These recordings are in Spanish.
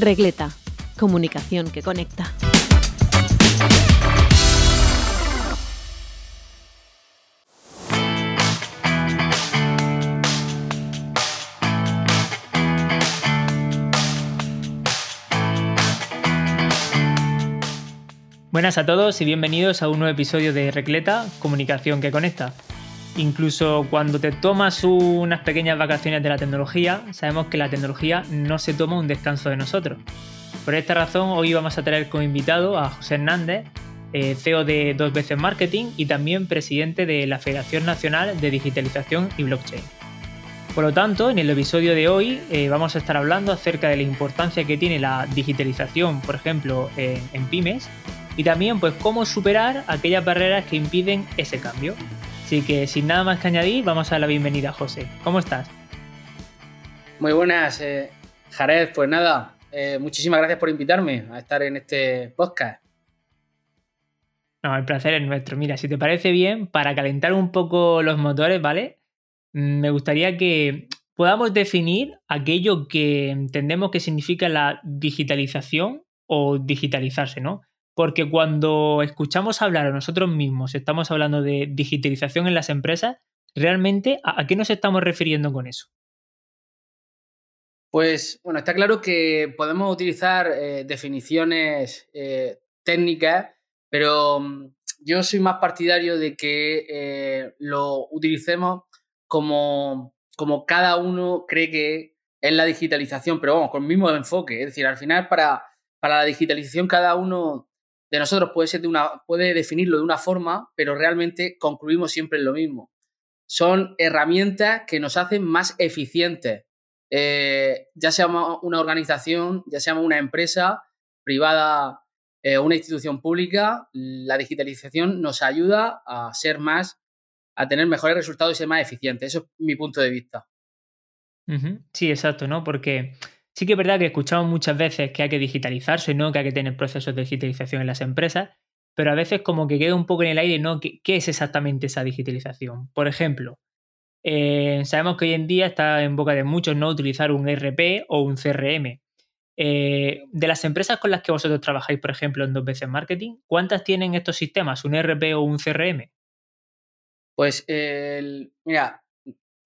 Regleta, comunicación que conecta. Buenas a todos y bienvenidos a un nuevo episodio de Recleta, Comunicación que Conecta. Incluso cuando te tomas unas pequeñas vacaciones de la tecnología, sabemos que la tecnología no se toma un descanso de nosotros. Por esta razón, hoy vamos a traer como invitado a José Hernández, eh, CEO de Dos Veces Marketing y también presidente de la Federación Nacional de Digitalización y Blockchain. Por lo tanto, en el episodio de hoy eh, vamos a estar hablando acerca de la importancia que tiene la digitalización, por ejemplo, en pymes y también pues cómo superar aquellas barreras que impiden ese cambio. Así que sin nada más que añadir, vamos a dar la bienvenida a José. ¿Cómo estás? Muy buenas, eh, Jared. Pues nada, eh, muchísimas gracias por invitarme a estar en este podcast. No, el placer es nuestro. Mira, si te parece bien, para calentar un poco los motores, ¿vale? Mm, me gustaría que podamos definir aquello que entendemos que significa la digitalización o digitalizarse, ¿no? Porque cuando escuchamos hablar a nosotros mismos, estamos hablando de digitalización en las empresas, realmente, ¿a, qué nos estamos refiriendo con eso? Pues bueno, está claro que podemos utilizar eh, definiciones eh, técnicas, pero mm, yo soy más partidario de que eh, lo utilicemos como, como cada uno cree que es la digitalización, pero vamos, con el mismo enfoque. Es decir, al final para, para la digitalización cada uno de nosotros puede, ser de una, puede definirlo de una forma, pero realmente concluimos siempre en lo mismo. Son herramientas que nos hacen más eficientes, eh, ya sea una organización, ya sea una empresa privada eh, una institución pública, la digitalización nos ayuda a ser más, a tener mejores resultados y ser más eficientes. Eso es mi punto de vista. Sí, exacto, ¿no? Porque Sí que es verdad que escuchamos muchas veces que hay que digitalizarse, ¿no? Que hay que tener procesos de digitalización en las empresas, pero a veces como que queda un poco en el aire, ¿no? ¿Qué, es exactamente esa digitalización? Por ejemplo, eh, sabemos que hoy en día está en boca de muchos no utilizar un ERP o un CRM. Eh, de las empresas con las que vosotros trabajáis, por ejemplo, en dos veces marketing, ¿cuántas tienen estos sistemas, un ERP o un CRM? Pues, mira,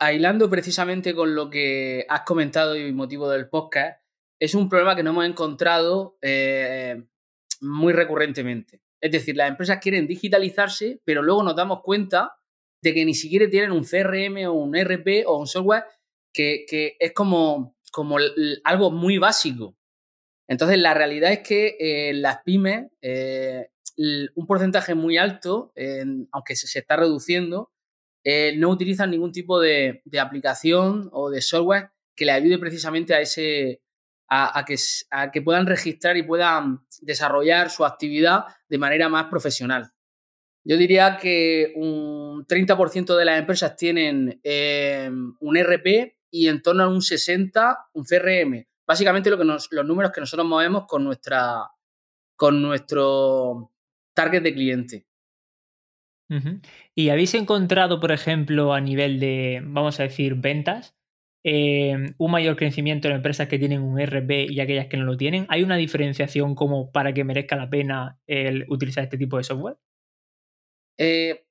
aislando precisamente con lo que has comentado y motivo del podcast, es un problema que no hemos encontrado eh, muy recurrentemente. Es decir, las empresas quieren digitalizarse, pero luego nos damos cuenta de que ni siquiera tienen un CRM o un RP o un software que, es como, como algo muy básico. Entonces, la realidad es que eh, las pymes, eh, un porcentaje muy alto, aunque se, está reduciendo, eh, no utilizan ningún tipo de, aplicación o de software que le ayude precisamente a ese a, que, puedan registrar y puedan desarrollar su actividad de manera más profesional. Yo diría que un 30% de las empresas tienen eh, un RP y en torno a un 60% un CRM. Básicamente lo que los números que nosotros movemos con, nuestra, con nuestro target de cliente. ¿Y habéis encontrado, por ejemplo, a nivel de, vamos a decir, ventas, eh, un mayor crecimiento en empresas que tienen un RP y aquellas que no lo tienen? ¿Hay una diferenciación como para que merezca la pena el utilizar este tipo de software? Eh,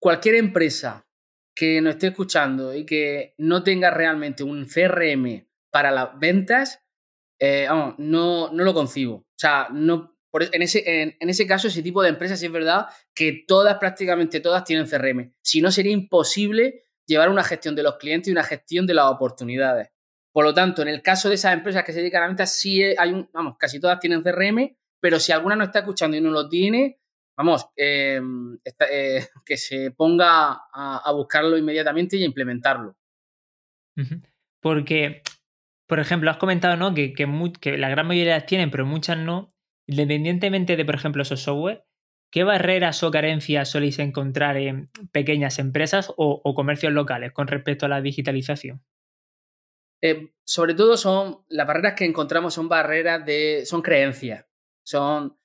cualquier empresa que nos esté escuchando y que no tenga realmente un CRM para las ventas, eh, no, no lo concibo. O sea, no, e, en, ese, en, ese caso, ese tipo de empresas sí es verdad que todas, prácticamente todas, tienen CRM. Si no, sería imposible llevar una gestión de los clientes y una gestión de las oportunidades. Por lo tanto, en el caso de esas empresas que se dedican a ventas, sí hay un, vamos, casi todas tienen CRM, pero si alguna no está escuchando y no lo tiene, vamos, em, eh, que se ponga a, buscarlo inmediatamente y a implementarlo. Porque, por ejemplo, has comentado ¿no? que, que, la gran mayoría las tienen, pero muchas no. Independientemente de, por ejemplo, esos software, ¿qué barreras o carencias soléis encontrar en pequeñas empresas o, comercios locales con respecto a la digitalización? Eh, sobre todo son las barreras que encontramos son barreras de son creencias son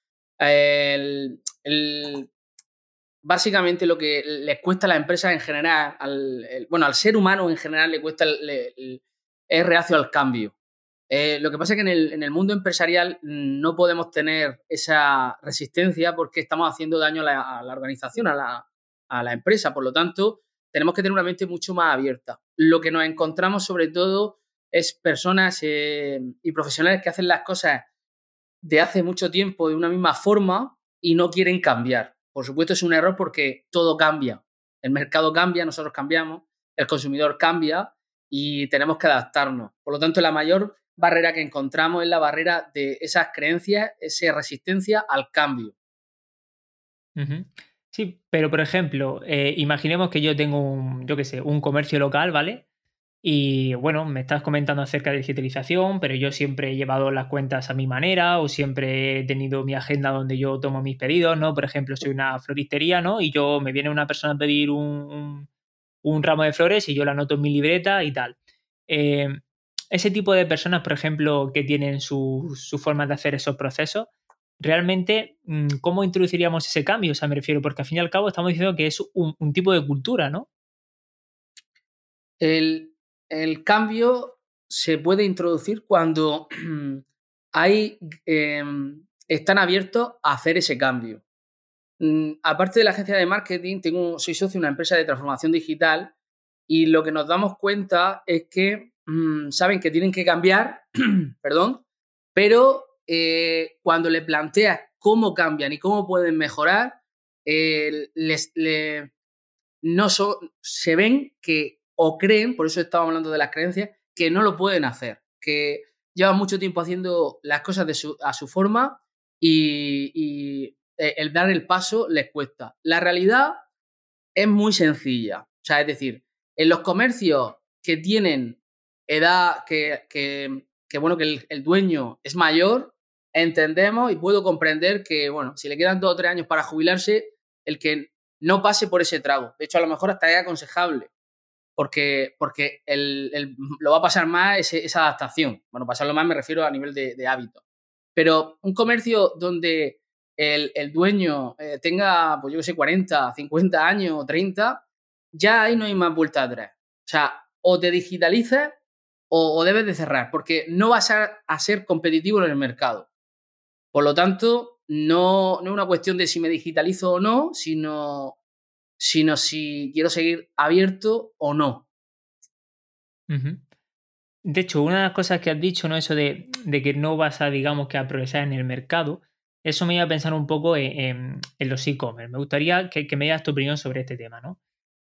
básicamente lo que les cuesta a la empresa en general al, bueno al ser humano en general le cuesta es reacio al cambio Eh, lo que pasa es que en el, mundo empresarial no podemos tener esa resistencia porque estamos haciendo daño a la, organización, a la, empresa. Por lo tanto, tenemos que tener una mente mucho más abierta. Lo que nos encontramos sobre todo es personas eh, y profesionales que hacen las cosas de hace mucho tiempo de una misma forma y no quieren cambiar. Por supuesto es un error porque todo cambia. El mercado cambia, nosotros cambiamos, el consumidor cambia y tenemos que adaptarnos. Por lo tanto, la mayor barrera que encontramos es la barrera de esas creencias, esa resistencia al cambio. Sí, pero por ejemplo, eh, imaginemos que yo tengo un, yo qué sé, un comercio local, ¿vale? Y bueno, me estás comentando acerca de digitalización, pero yo siempre he llevado las cuentas a mi manera o siempre he tenido mi agenda donde yo tomo mis pedidos, ¿no? Por ejemplo, soy una floristería, ¿no? Y yo me viene una persona a pedir un, ramo de flores y yo la anoto en mi libreta y tal. Eh, ese tipo de personas, por ejemplo, que tienen su, su forma de hacer esos procesos, realmente, mm, ¿cómo introduciríamos ese cambio? O sea, me refiero, porque al fin y al cabo estamos diciendo que es un, tipo de cultura, ¿no? El, cambio se puede introducir cuando hay, em, están abiertos a hacer ese cambio. Mm, aparte de la agencia de marketing, tengo, soy socio de una empresa de transformación digital y lo que nos damos cuenta es que Mm, saben que tienen que cambiar, perdón, pero eh, cuando le planteas cómo cambian y cómo pueden mejorar, les, no se ven que o creen, por eso estamos hablando de las creencias, que no lo pueden hacer, que llevan mucho tiempo haciendo las cosas a su forma y, eh, el dar el paso les cuesta. La realidad es muy sencilla, o sea, es decir, en los comercios que tienen edad que, que, bueno, que el, dueño es mayor, entendemos y puedo comprender que, bueno, si le quedan dos o tres años para jubilarse, el que no pase por ese trago. De hecho, a lo mejor hasta es aconsejable, porque, porque el, lo va a pasar más esa adaptación. Bueno, pasarlo más me refiero a nivel de, hábito. Pero un comercio donde el, dueño eh, tenga, pues yo que sé, 40, 50 años, 30, ya ahí no hay más vuelta atrás. O sea, o te digitalizas o, debes de cerrar, porque no vas a, ser competitivo en el mercado. Por lo tanto, no, no, es una cuestión de si me digitalizo o no, sino, sino si quiero seguir abierto o no. De hecho, una de las cosas que has dicho, ¿no? Eso de, que no vas a, digamos, que a progresar en el mercado, eso me iba a pensar un poco en, los e-commerce. Me gustaría que, me digas tu opinión sobre este tema, ¿no?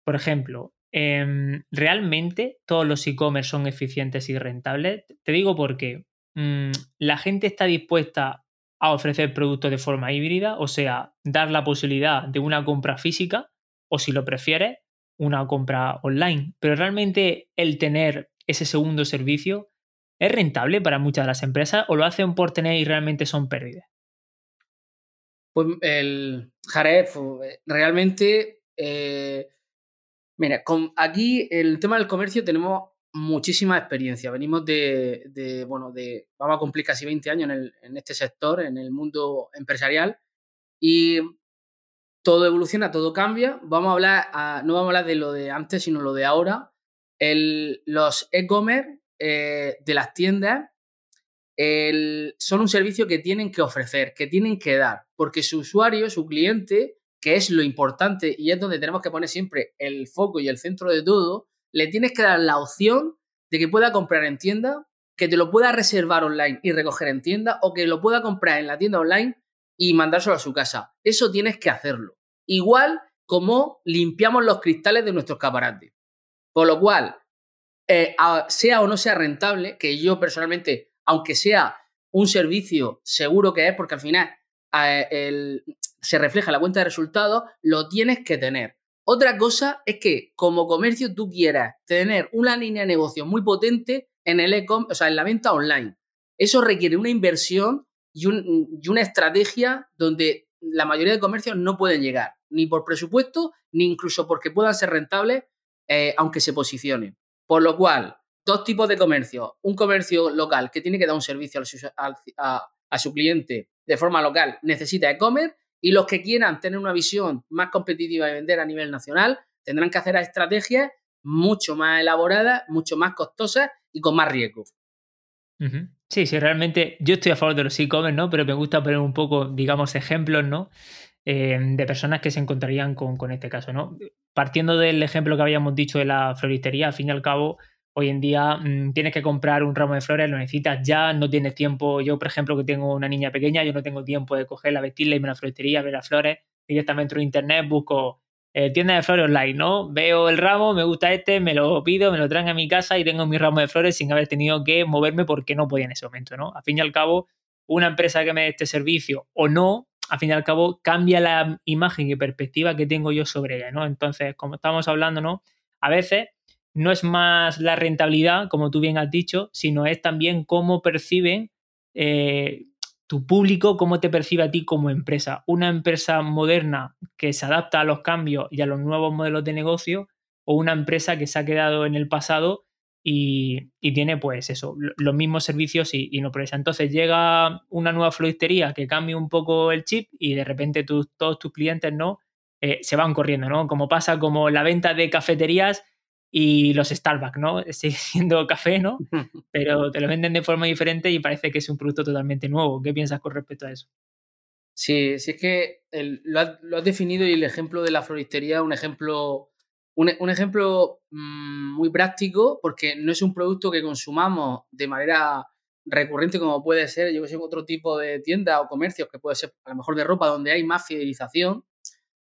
Por ejemplo, Em, ¿realmente todos los e-commerce son eficientes y rentables? Te digo porque mm, la gente está dispuesta a ofrecer productos de forma híbrida, o sea, dar la posibilidad de una compra física o si lo prefieres, una compra online. Pero realmente el tener ese segundo servicio es rentable para muchas de las empresas o lo hacen por tener y realmente son pérdidas. Pues el Jaref, eh, realmente eh, Mira, aquí el tema del comercio tenemos muchísima experiencia. Venimos de, bueno, de, vamos a cumplir casi 20 años en, este sector, en el mundo empresarial, y todo evoluciona, todo cambia. Vamos a hablar, no vamos a hablar de lo de antes, sino lo de ahora. los e-commerce eh, de las tiendas son un servicio que tienen que ofrecer, que tienen que dar, porque su usuario, su cliente, que es lo importante y es donde tenemos que poner siempre el foco y el centro de todo, le tienes que dar la opción de que pueda comprar en tienda, que te lo pueda reservar online y recoger en tienda o que lo pueda comprar en la tienda online y mandárselo a su casa. Eso tienes que hacerlo. Igual como limpiamos los cristales de nuestros escaparate. Por lo cual, eh, sea o no sea rentable, que yo personalmente, aunque sea un servicio seguro que es, porque al final eh, se refleja la cuenta de resultados, lo tienes que tener. Otra cosa es que como comercio tú quieras tener una línea de negocio muy potente en el e-com, o sea, en la venta online. Eso requiere una inversión y, una estrategia donde la mayoría de comercios no pueden llegar, ni por presupuesto, ni incluso porque puedan ser rentables, eh, aunque se posicionen. Por lo cual, dos tipos de comercio. Un comercio local que tiene que dar un servicio a, a su cliente de forma local necesita e-commerce y los que quieran tener una visión más competitiva y vender a nivel nacional tendrán que hacer estrategias mucho más elaboradas, mucho más costosas y con más riesgo. Sí, sí, realmente yo estoy a favor de los e-commerce, ¿no? Pero me gusta poner un poco, digamos, ejemplos, ¿no? Eh, de personas que se encontrarían con, este caso, ¿no? Partiendo del ejemplo que habíamos dicho de la floristería, al fin y al cabo, hoy en día mm, tienes que comprar un ramo de flores, lo necesitas ya, no tienes tiempo. Yo, por ejemplo, que tengo una niña pequeña, yo no tengo tiempo de cogerla, vestirla, irme a la floristería, ver las flores, directamente en internet, busco eh, tienda de flores online, ¿no? Veo el ramo, me gusta este, me lo pido, me lo traen a mi casa y tengo mi ramo de flores sin haber tenido que moverme porque no podía en ese momento, ¿no? Al fin y al cabo, una empresa que me dé este servicio o no, al fin y al cabo cambia la imagen y perspectiva que tengo yo sobre ella, ¿no? Entonces, como estamos hablando, ¿no? A veces no es más la rentabilidad, como tú bien has dicho, sino es también cómo perciben eh, tu público, cómo te percibe a ti como empresa. Una empresa moderna que se adapta a los cambios y a los nuevos modelos de negocio o una empresa que se ha quedado en el pasado y, tiene pues eso, los mismos servicios y, no progresa. Entonces llega una nueva floristería que cambia un poco el chip y de repente todos tus clientes no eh, se van corriendo, ¿no? Como pasa como la venta de cafeterías y los Starbucks, ¿no? Sigue siendo café, ¿no? Pero te lo venden de forma diferente y parece que es un producto totalmente nuevo. ¿Qué piensas con respecto a eso? Sí, sí es que lo, has, definido y el ejemplo de la floristería es un ejemplo, un, ejemplo mm, muy práctico porque no es un producto que consumamos de manera recurrente como puede ser, yo que sé, otro tipo de tienda o comercios que puede ser a lo mejor de ropa donde hay más fidelización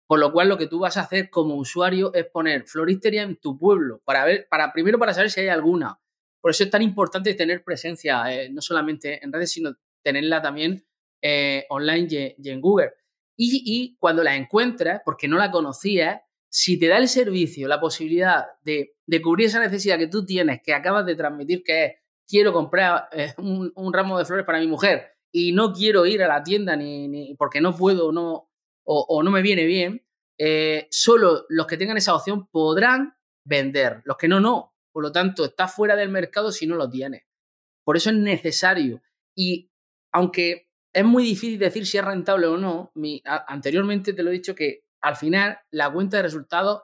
por lo cual, lo que tú vas a hacer como usuario es poner floristería en tu pueblo, para ver, para, primero para saber si hay alguna. Por eso es tan importante tener presencia, eh, no solamente en redes, sino tenerla también eh, online y, en Google. Y, cuando la encuentras, porque no la conocías, si te da el servicio la posibilidad de, cubrir esa necesidad que tú tienes, que acabas de transmitir, que es quiero comprar eh, un, ramo de flores para mi mujer y no quiero ir a la tienda ni, ni porque no puedo, no, o, no me viene bien, eh, solo los que tengan esa opción podrán vender, los que no, no. Por lo tanto, está fuera del mercado si no lo tienes. Por eso es necesario. Y aunque es muy difícil decir si es rentable o no, anteriormente te lo he dicho que al final la cuenta de resultados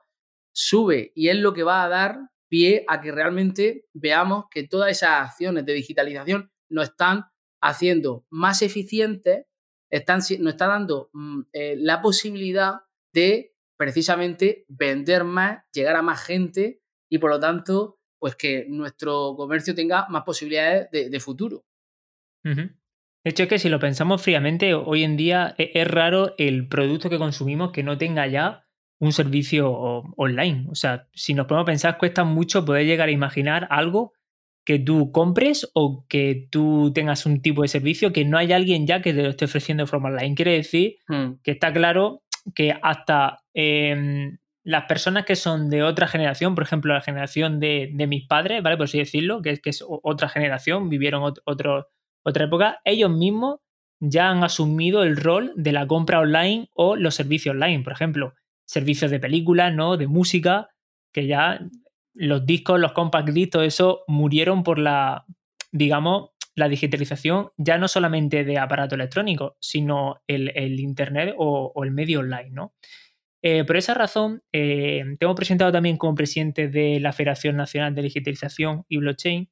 sube y es lo que va a dar pie a que realmente veamos que todas esas acciones de digitalización nos están haciendo más eficientes están, nos está dando mm, eh, la posibilidad de precisamente vender más, llegar a más gente y por lo tanto, pues que nuestro comercio tenga más posibilidades de, futuro. De hecho, es que si lo pensamos fríamente, hoy en día e, es, raro el producto que consumimos que no tenga ya un servicio online. O sea, si nos podemos pensar, cuesta mucho poder llegar a imaginar algo que tú compres o que tú tengas un tipo de servicio que no hay alguien ya que te lo esté ofreciendo de forma online. Quiere decir hmm. que está claro que hasta em, las personas que son de otra generación, por ejemplo, la generación de, mis padres, ¿vale? Por así decirlo, que es, que es otra generación, vivieron otro, otra época, ellos mismos ya han asumido el rol de la compra online o los servicios online, por ejemplo, servicios de películas, ¿no? De música, que ya los discos, los compact discs, todo eso murieron por la, digamos, la digitalización ya no solamente de aparato electrónico, sino el, Internet o, el medio online, ¿no? Eh, por esa razón, eh, tengo presentado también como presidente de la Federación Nacional de Digitalización y Blockchain.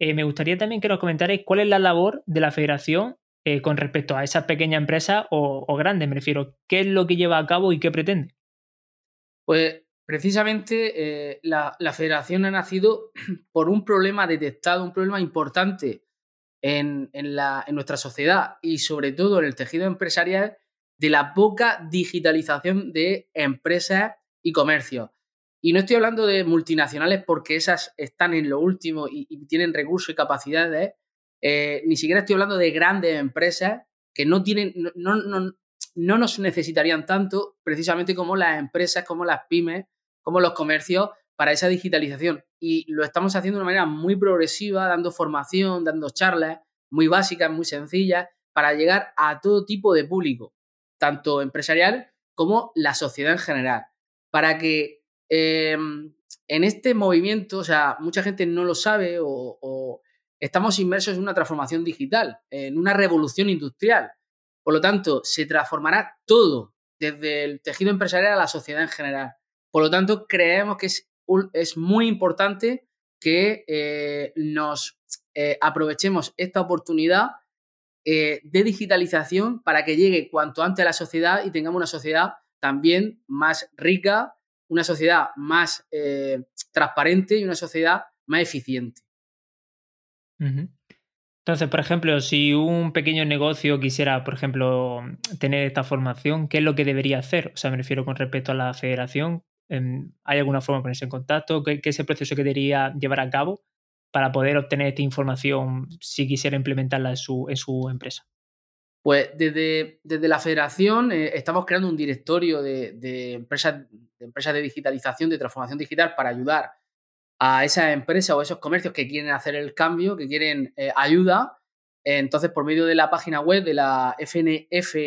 Eh, me gustaría también que nos comentarais cuál es la labor de la federación con respecto a esas pequeñas empresas o, o grandes, me refiero. ¿Qué es lo que lleva a cabo y qué pretende? Pues Precisamente eh, la, federación ha nacido por un problema detectado, un problema importante en, nuestra sociedad y sobre todo en el tejido empresarial de la poca digitalización de empresas y comercios. Y no estoy hablando de multinacionales porque esas están en lo último y, tienen recursos y capacidades. Eh, ni siquiera estoy hablando de grandes empresas que no tienen, no, no nos necesitarían tanto precisamente como las empresas, como las pymes como los comercios para esa digitalización. Y lo estamos haciendo de una manera muy progresiva, dando formación, dando charlas muy básicas, muy sencillas, para llegar a todo tipo de público, tanto empresarial como la sociedad en general. Para que em, en este movimiento, o sea, mucha gente no lo sabe o, o estamos inmersos en una transformación digital, en una revolución industrial. Por lo tanto, se transformará todo, desde el tejido empresarial a la sociedad en general. Por lo tanto, creemos que es, es muy importante que eh, nos eh, aprovechemos esta oportunidad eh, de digitalización para que llegue cuanto antes a la sociedad y tengamos una sociedad también más rica, una sociedad más transparente y una sociedad más eficiente. Entonces, por ejemplo, si un pequeño negocio quisiera, por ejemplo, tener esta formación, ¿qué es lo que debería hacer? O sea, me refiero con respecto a la federación. ¿Hay alguna forma de ponerse en contacto? ¿Qué, es el proceso que debería llevar a cabo para poder obtener esta información si quisiera implementarla en su, empresa? Pues desde, desde la federación eh, estamos creando un directorio de, empresas, de empresas de digitalización, de transformación digital para ayudar a esas empresas o esos comercios que quieren hacer el cambio, que quieren eh, ayuda. Entonces, por medio de la página web de la fndb.es,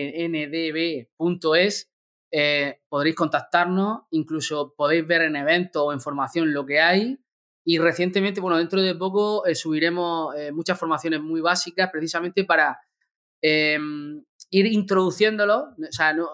eh, podréis contactarnos, incluso podéis ver en eventos o en formación lo que hay. Y recientemente, bueno, dentro de poco subiremos muchas formaciones muy básicas precisamente para ir introduciéndolo, o sea, no,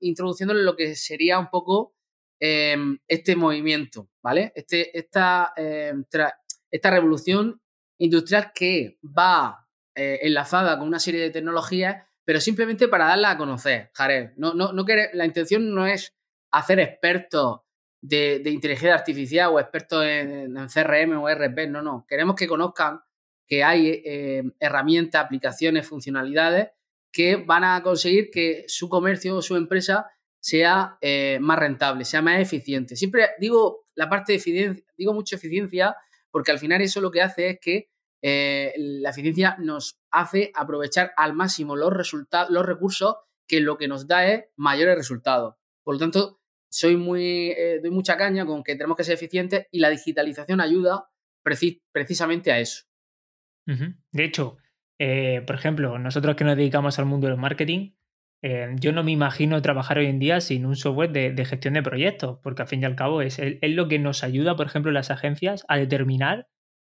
introduciéndolo en lo que sería un poco este movimiento, ¿vale? Este, esta, esta revolución industrial que va eh, enlazada con una serie de tecnologías, pero simplemente para darla a conocer, Jared. No, no, no la intención no es hacer expertos de, inteligencia artificial o expertos en, CRM o RP, no, no. Queremos que conozcan que hay eh, herramientas, aplicaciones, funcionalidades que van a conseguir que su comercio o su empresa sea eh, más rentable, sea más eficiente. Siempre digo la parte de eficiencia, digo mucho eficiencia, porque al final eso lo que hace es que eh, la eficiencia nos hace aprovechar al máximo los resultados, los recursos que lo que nos da es mayores resultados. Por lo tanto, soy muy, doy mucha caña con que tenemos que ser eficientes y la digitalización ayuda precisamente a eso. De hecho, eh, por ejemplo, nosotros que nos dedicamos al mundo del marketing, eh, yo no me imagino trabajar hoy en día sin un software de, gestión de proyectos, porque al fin y al cabo es, lo que nos ayuda, por ejemplo, las agencias a determinar,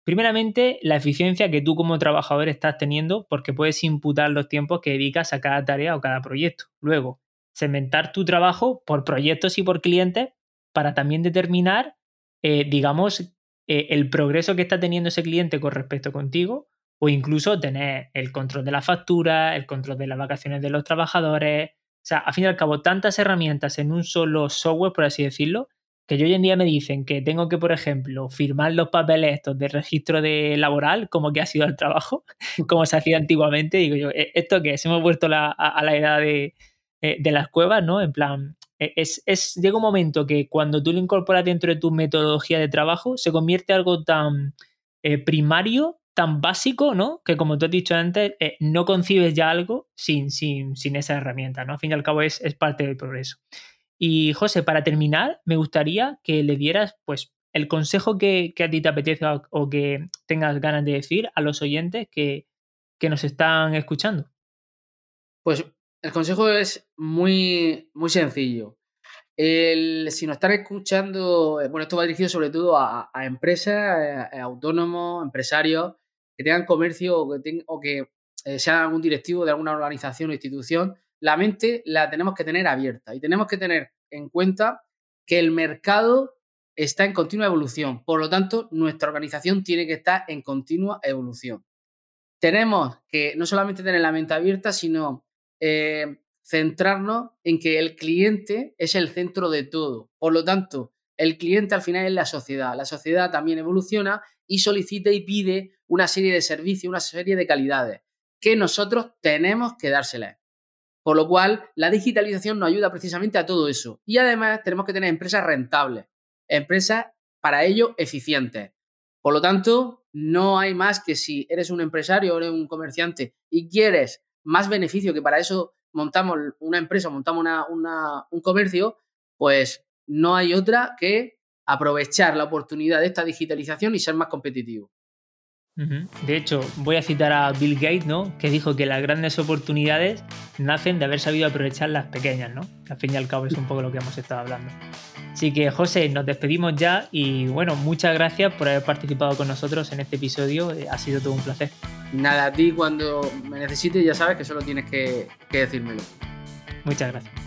primeramente, la eficiencia que tú como trabajador estás teniendo, porque puedes imputar los tiempos que dedicas a cada tarea o cada proyecto. Luego, segmentar tu trabajo por proyectos y por clientes para también determinar, eh, digamos, eh, el progreso que está teniendo ese cliente con respecto contigo o incluso tener el control de la factura, el control de las vacaciones de los trabajadores. O sea, a fin y al cabo, tantas herramientas en un solo software, por así decirlo, que yo hoy en día me dicen que tengo que, por ejemplo, firmar los papeles estos de registro de laboral, como que ha sido el trabajo, como se hacía antiguamente. Digo yo, ¿e-, ¿esto qué es? Hemos vuelto a la edad de, eh, de las cuevas, ¿no? En plan, e, es, es, llega un momento que cuando tú lo incorporas dentro de tu metodología de trabajo, se convierte en algo tan eh, primario, tan básico, ¿no? Que como tú has dicho antes, eh, no concibes ya algo sin, sin, sin, esa herramienta, ¿no? Al fin y al cabo es, es parte del progreso. Y José, para terminar, me gustaría que le dieras, pues, el consejo que, que a ti te apetezca o que tengas ganas de decir a los oyentes que, que nos están escuchando. Pues el consejo es muy, muy sencillo. El, si nos están escuchando, eh, bueno, esto va dirigido sobre todo a, empresas, eh, autónomos, empresarios que tengan comercio o que, o que eh, sean algún directivo de alguna organización o institución, la mente la tenemos que tener abierta y tenemos que tener en cuenta que el mercado está en continua evolución. Por lo tanto, nuestra organización tiene que estar en continua evolución. Tenemos que no solamente tener la mente abierta, sino eh, centrarnos en que el cliente es el centro de todo. Por lo tanto, el cliente al final es la sociedad. La sociedad también evoluciona y solicita y pide una serie de servicios, una serie de calidades que nosotros tenemos que dárselas. Por lo cual, la digitalización nos ayuda precisamente a todo eso. Y además tenemos que tener empresas rentables, empresas para ello eficientes. Por lo tanto, no hay más que si eres un empresario o eres un comerciante y quieres más beneficio, que para eso montamos una empresa, montamos un comercio, pues no hay otra que aprovechar la oportunidad de esta digitalización y ser más competitivo. De hecho, voy a citar a Bill Gates, ¿no? Que dijo que las grandes oportunidades nacen de haber sabido aprovechar las pequeñas, ¿no? al fin y al cabo es un poco lo que hemos estado hablando. Así que, José, nos despedimos ya y bueno, muchas gracias por haber participado con nosotros en este episodio. Eh, ha sido todo un placer. Nada, a ti cuando me necesites ya sabes que solo tienes que, que decírmelo. Muchas gracias.